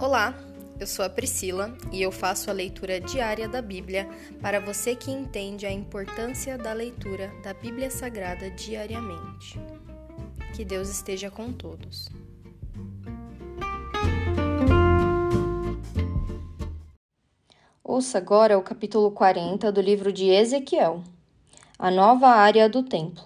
Olá, eu sou a Priscila e eu faço a leitura diária da Bíblia para você que entende a importância da leitura da Bíblia Sagrada diariamente. Que Deus esteja com todos. Ouça agora o capítulo 40 do livro de Ezequiel, a nova área do templo.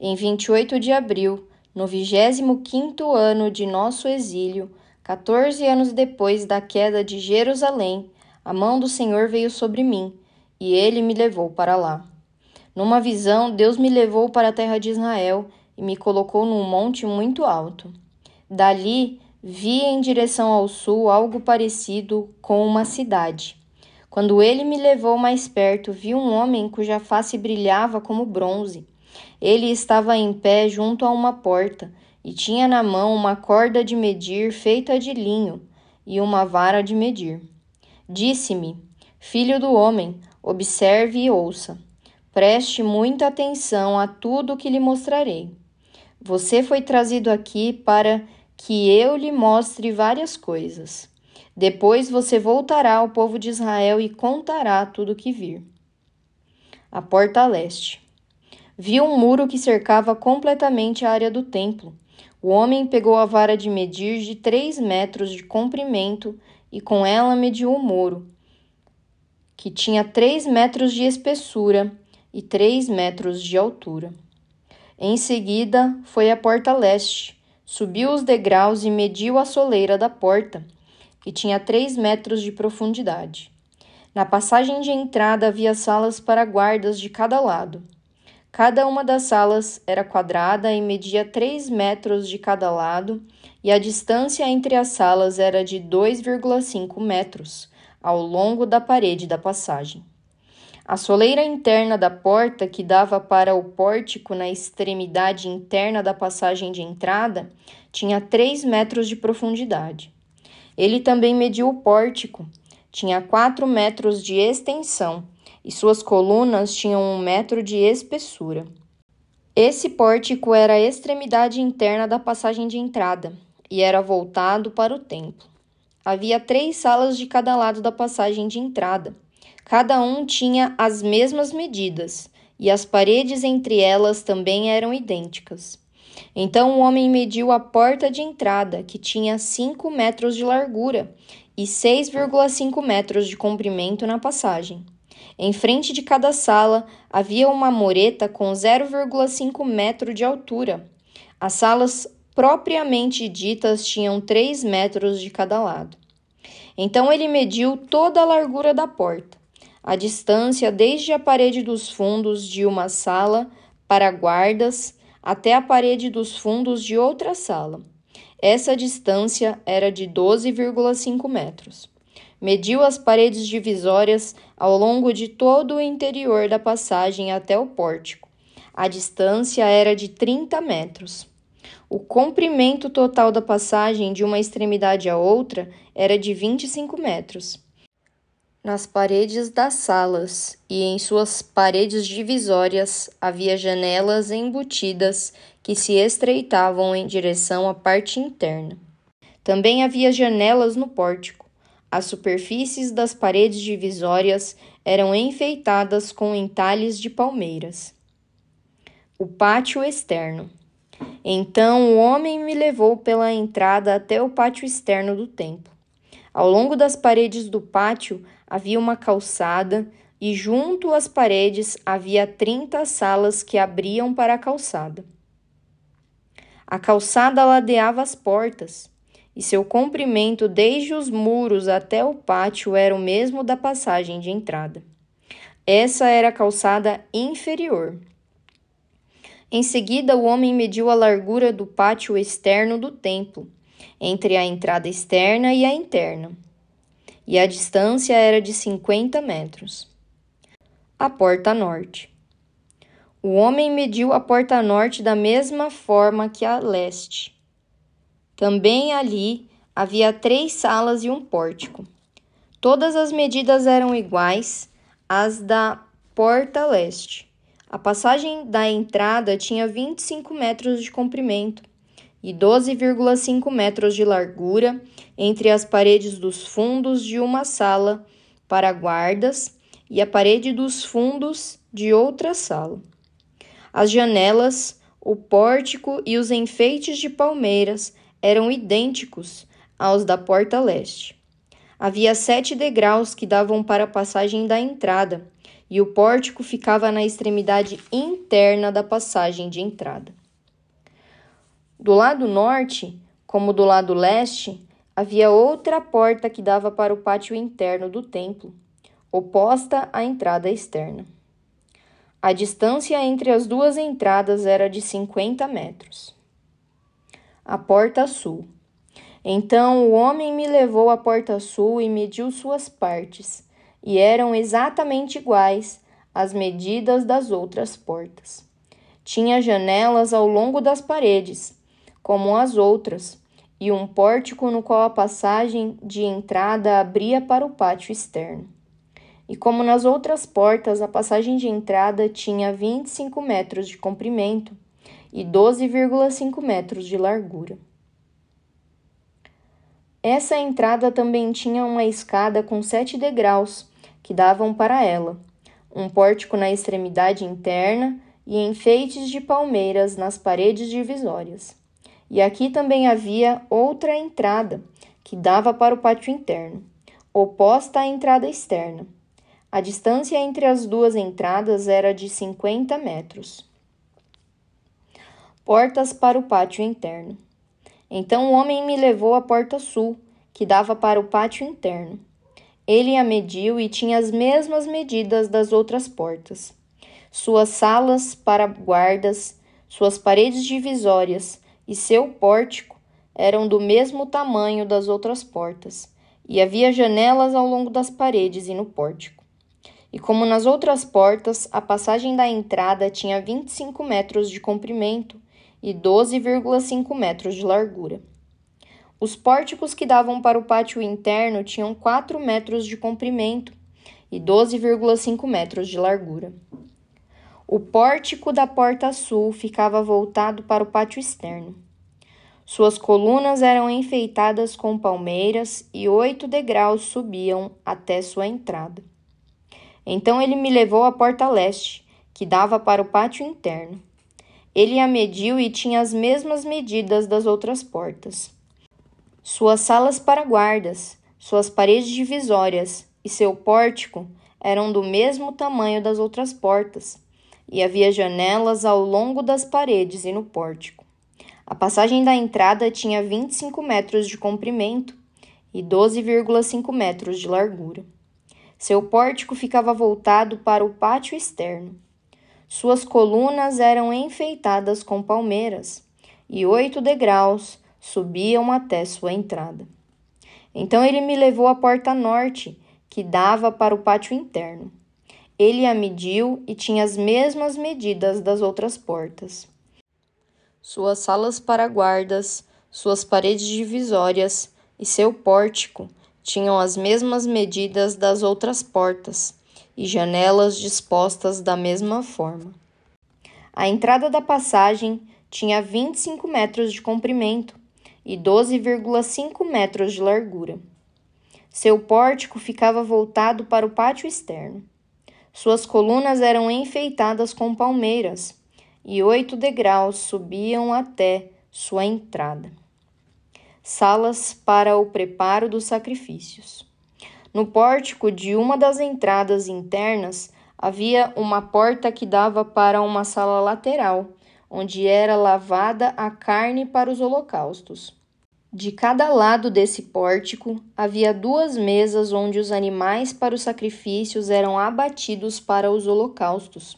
Em 28 de abril, no 25º ano de nosso exílio, 14 anos depois da queda de Jerusalém, a mão do Senhor veio sobre mim, e ele me levou para lá. Numa visão, Deus me levou para a terra de Israel e me colocou num monte muito alto. Dali, vi em direção ao sul algo parecido com uma cidade quando ele me levou mais perto, vi um homem cuja face brilhava como bronze. Ele estava em pé junto a uma porta e tinha na mão uma corda de medir feita de linho e uma vara de medir. Disse-me: Filho do homem, observe e ouça. Preste muita atenção a tudo que lhe mostrarei. Você foi trazido aqui para que eu lhe mostre várias coisas. Depois você voltará ao povo de Israel e contará tudo o que vir. A porta leste. Viu um muro que cercava completamente a área do templo. O homem pegou a vara de medir de três metros de comprimento e com ela mediu o muro, que tinha três metros de espessura e três metros de altura. Em seguida, foi à porta leste, subiu os degraus e mediu a soleira da porta que tinha três metros de profundidade. Na passagem de entrada havia salas para guardas de cada lado. Cada uma das salas era quadrada e media três metros de cada lado, e a distância entre as salas era de 2,5 metros ao longo da parede da passagem. A soleira interna da porta, que dava para o pórtico na extremidade interna da passagem de entrada, tinha 3 metros de profundidade. Ele também mediu o pórtico. Tinha quatro metros de extensão e suas colunas tinham um metro de espessura. Esse pórtico era a extremidade interna da passagem de entrada e era voltado para o templo. Havia três salas de cada lado da passagem de entrada. Cada um tinha as mesmas medidas e as paredes entre elas também eram idênticas. Então o homem mediu a porta de entrada, que tinha 5 metros de largura e 6,5 metros de comprimento na passagem. Em frente de cada sala havia uma moreta com 0,5 metro de altura. As salas propriamente ditas tinham 3 metros de cada lado. Então ele mediu toda a largura da porta, a distância desde a parede dos fundos de uma sala para guardas até a parede dos fundos de outra sala. Essa distância era de 12,5 metros. Mediu as paredes divisórias ao longo de todo o interior da passagem até o pórtico. A distância era de 30 metros. O comprimento total da passagem de uma extremidade à outra era de 25 metros. Nas paredes das salas e em suas paredes divisórias havia janelas embutidas que se estreitavam em direção à parte interna. Também havia janelas no pórtico. As superfícies das paredes divisórias eram enfeitadas com entalhes de palmeiras. O pátio externo. Então o homem me levou pela entrada até o pátio externo do templo. Ao longo das paredes do pátio havia uma calçada e junto às paredes havia 30 salas que abriam para a calçada. A calçada ladeava as portas, e seu comprimento desde os muros até o pátio era o mesmo da passagem de entrada. Essa era a calçada inferior. Em seguida, o homem mediu a largura do pátio externo do templo entre a entrada externa e a interna, e a distância era de 50 metros. A porta norte. O homem mediu a porta norte da mesma forma que a leste. Também ali havia três salas e um pórtico. Todas as medidas eram iguais às da porta leste. A passagem da entrada tinha 25 metros de comprimento e 12,5 metros de largura entre as paredes dos fundos de uma sala para guardas e a parede dos fundos de outra sala. As janelas, o pórtico e os enfeites de palmeiras eram idênticos aos da porta leste. Havia sete degraus que davam para a passagem da entrada, e o pórtico ficava na extremidade interna da passagem de entrada. Do lado norte, como do lado leste, havia outra porta que dava para o pátio interno do templo, oposta à entrada externa. A distância entre as duas entradas era de 50 metros. A porta sul. Então o homem me levou à porta sul e mediu suas partes, e eram exatamente iguais às medidas das outras portas. Tinha janelas ao longo das paredes, como as outras, e um pórtico no qual a passagem de entrada abria para o pátio externo. E como nas outras portas, a passagem de entrada tinha 25 metros de comprimento e 12,5 metros de largura. Essa entrada também tinha uma escada com sete degraus que davam para ela, um pórtico na extremidade interna e enfeites de palmeiras nas paredes divisórias. E aqui também havia outra entrada que dava para o pátio interno, oposta à entrada externa a distância entre as duas entradas era de 50 metros. Portas para o pátio interno. Então o homem me levou à porta sul, que dava para o pátio interno. Ele a mediu e tinha as mesmas medidas das outras portas. Suas salas para guardas, suas paredes divisórias e seu pórtico eram do mesmo tamanho das outras portas, e havia janelas ao longo das paredes e no pórtico. E como nas outras portas, a passagem da entrada tinha 25 metros de comprimento e 12,5 metros de largura. Os pórticos que davam para o pátio interno tinham 4 metros de comprimento e 12,5 metros de largura. O pórtico da porta sul ficava voltado para o pátio externo. Suas colunas eram enfeitadas com palmeiras e oito degraus subiam até sua entrada. Então ele me levou à porta leste, que dava para o pátio interno. Ele a mediu e tinha as mesmas medidas das outras portas. Suas salas para guardas, suas paredes divisórias e seu pórtico eram do mesmo tamanho das outras portas, e havia janelas ao longo das paredes e no pórtico. A passagem da entrada tinha 25 metros de comprimento e 12,5 metros de largura. Seu pórtico ficava voltado para o pátio externo. Suas colunas eram enfeitadas com palmeiras, e oito degraus subiam até sua entrada. Então ele me levou à porta norte, que dava para o pátio interno. Ele a mediu e tinha as mesmas medidas das outras portas. Suas salas para guardas, suas paredes divisórias e seu pórtico tinham as mesmas medidas das outras portas e janelas dispostas da mesma forma. A entrada da passagem tinha 25 metros de comprimento e 12,5 metros de largura. Seu pórtico ficava voltado para o pátio externo. Suas colunas eram enfeitadas com palmeiras e oito degraus subiam até sua entrada salas para o preparo dos sacrifícios. No pórtico de uma das entradas internas havia uma porta que dava para uma sala lateral, onde era lavada a carne para os holocaustos. De cada lado desse pórtico havia duas mesas onde os animais para os sacrifícios eram abatidos para os holocaustos,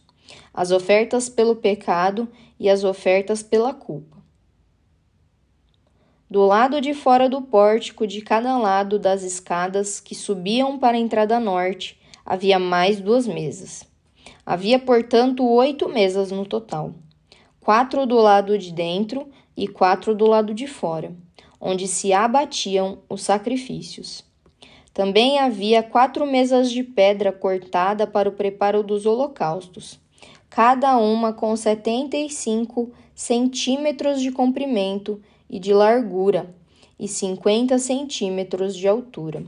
as ofertas pelo pecado e as ofertas pela culpa. Do lado de fora do pórtico, de cada lado das escadas que subiam para a entrada norte, havia mais duas mesas. Havia, portanto, oito mesas no total: quatro do lado de dentro e quatro do lado de fora, onde se abatiam os sacrifícios. Também havia quatro mesas de pedra cortada para o preparo dos holocaustos, cada uma com setenta e cinco centímetros de comprimento e de largura, e cinquenta centímetros de altura.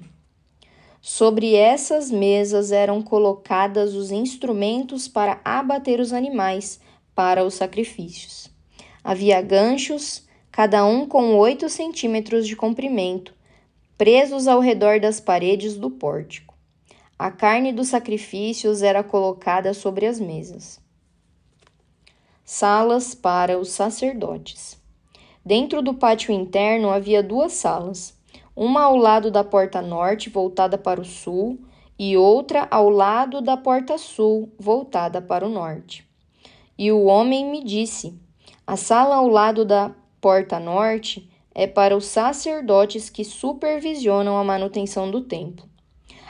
Sobre essas mesas eram colocadas os instrumentos para abater os animais para os sacrifícios. Havia ganchos, cada um com oito centímetros de comprimento, presos ao redor das paredes do pórtico. A carne dos sacrifícios era colocada sobre as mesas. Salas para os sacerdotes. Dentro do pátio interno havia duas salas, uma ao lado da porta norte, voltada para o sul, e outra ao lado da porta sul, voltada para o norte. E o homem me disse: A sala ao lado da porta norte é para os sacerdotes que supervisionam a manutenção do templo.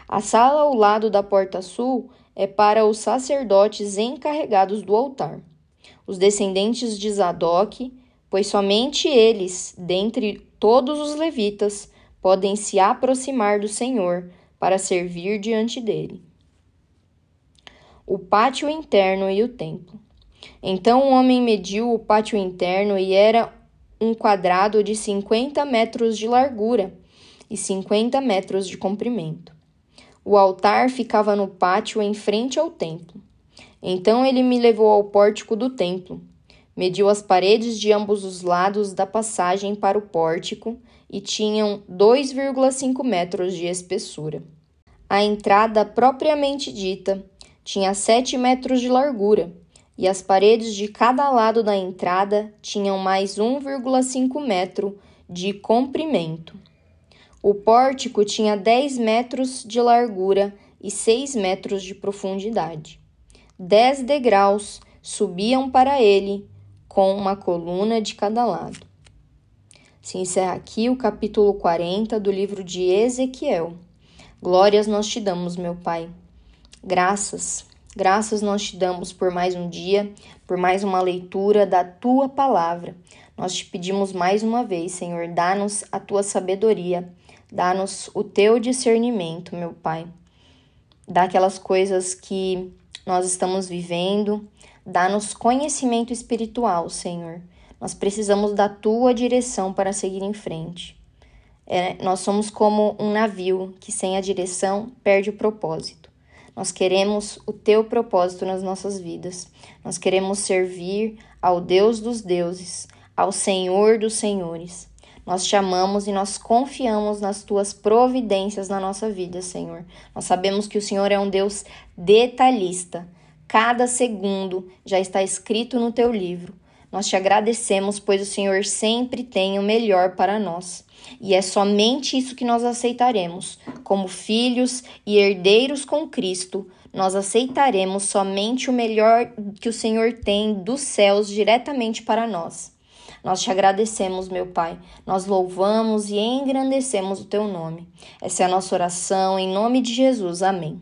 A sala ao lado da porta sul é para os sacerdotes encarregados do altar, os descendentes de Zadok, pois somente eles, dentre todos os levitas, podem se aproximar do Senhor para servir diante dele. O pátio interno e o templo. Então o homem mediu o pátio interno e era um quadrado de 50 metros de largura e 50 metros de comprimento. O altar ficava no pátio em frente ao templo. Então ele me levou ao pórtico do templo, mediu as paredes de ambos os lados da passagem para o pórtico e tinham 2,5 metros de espessura. A entrada propriamente dita tinha 7 metros de largura e as paredes de cada lado da entrada tinham mais 1,5 metro de comprimento. O pórtico tinha 10 metros de largura e 6 metros de profundidade. Dez degraus subiam para ele, com uma coluna de cada lado. Se encerra aqui o capítulo 40 do livro de Ezequiel. Glórias nós te damos, meu Pai. Graças Graças nós te damos por mais um dia, por mais uma leitura da tua palavra. Nós te pedimos mais uma vez, Senhor, dá-nos a tua sabedoria, dá-nos o teu discernimento, meu Pai. Dá aquelas coisas que nós estamos vivendo, dá-nos conhecimento espiritual, Senhor. Nós precisamos da tua direção para seguir em frente. É, nós somos como um navio que, sem a direção, perde o propósito. Nós queremos o teu propósito nas nossas vidas. Nós queremos servir ao Deus dos deuses, ao Senhor dos senhores. Nós te amamos e nós confiamos nas tuas providências na nossa vida, Senhor. Nós sabemos que o Senhor é um Deus detalhista. Cada segundo já está escrito no teu livro. Nós te agradecemos, pois o Senhor sempre tem o melhor para nós. E é somente isso que nós aceitaremos. Como filhos e herdeiros com Cristo, nós aceitaremos somente o melhor que o Senhor tem dos céus diretamente para nós. Nós te agradecemos, meu Pai. Nós louvamos e engrandecemos o teu nome. Essa é a nossa oração, em nome de Jesus. Amém.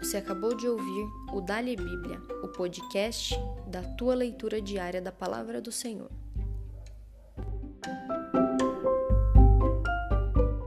Você acabou de ouvir o Dali Bíblia, o podcast da tua leitura diária da palavra do Senhor.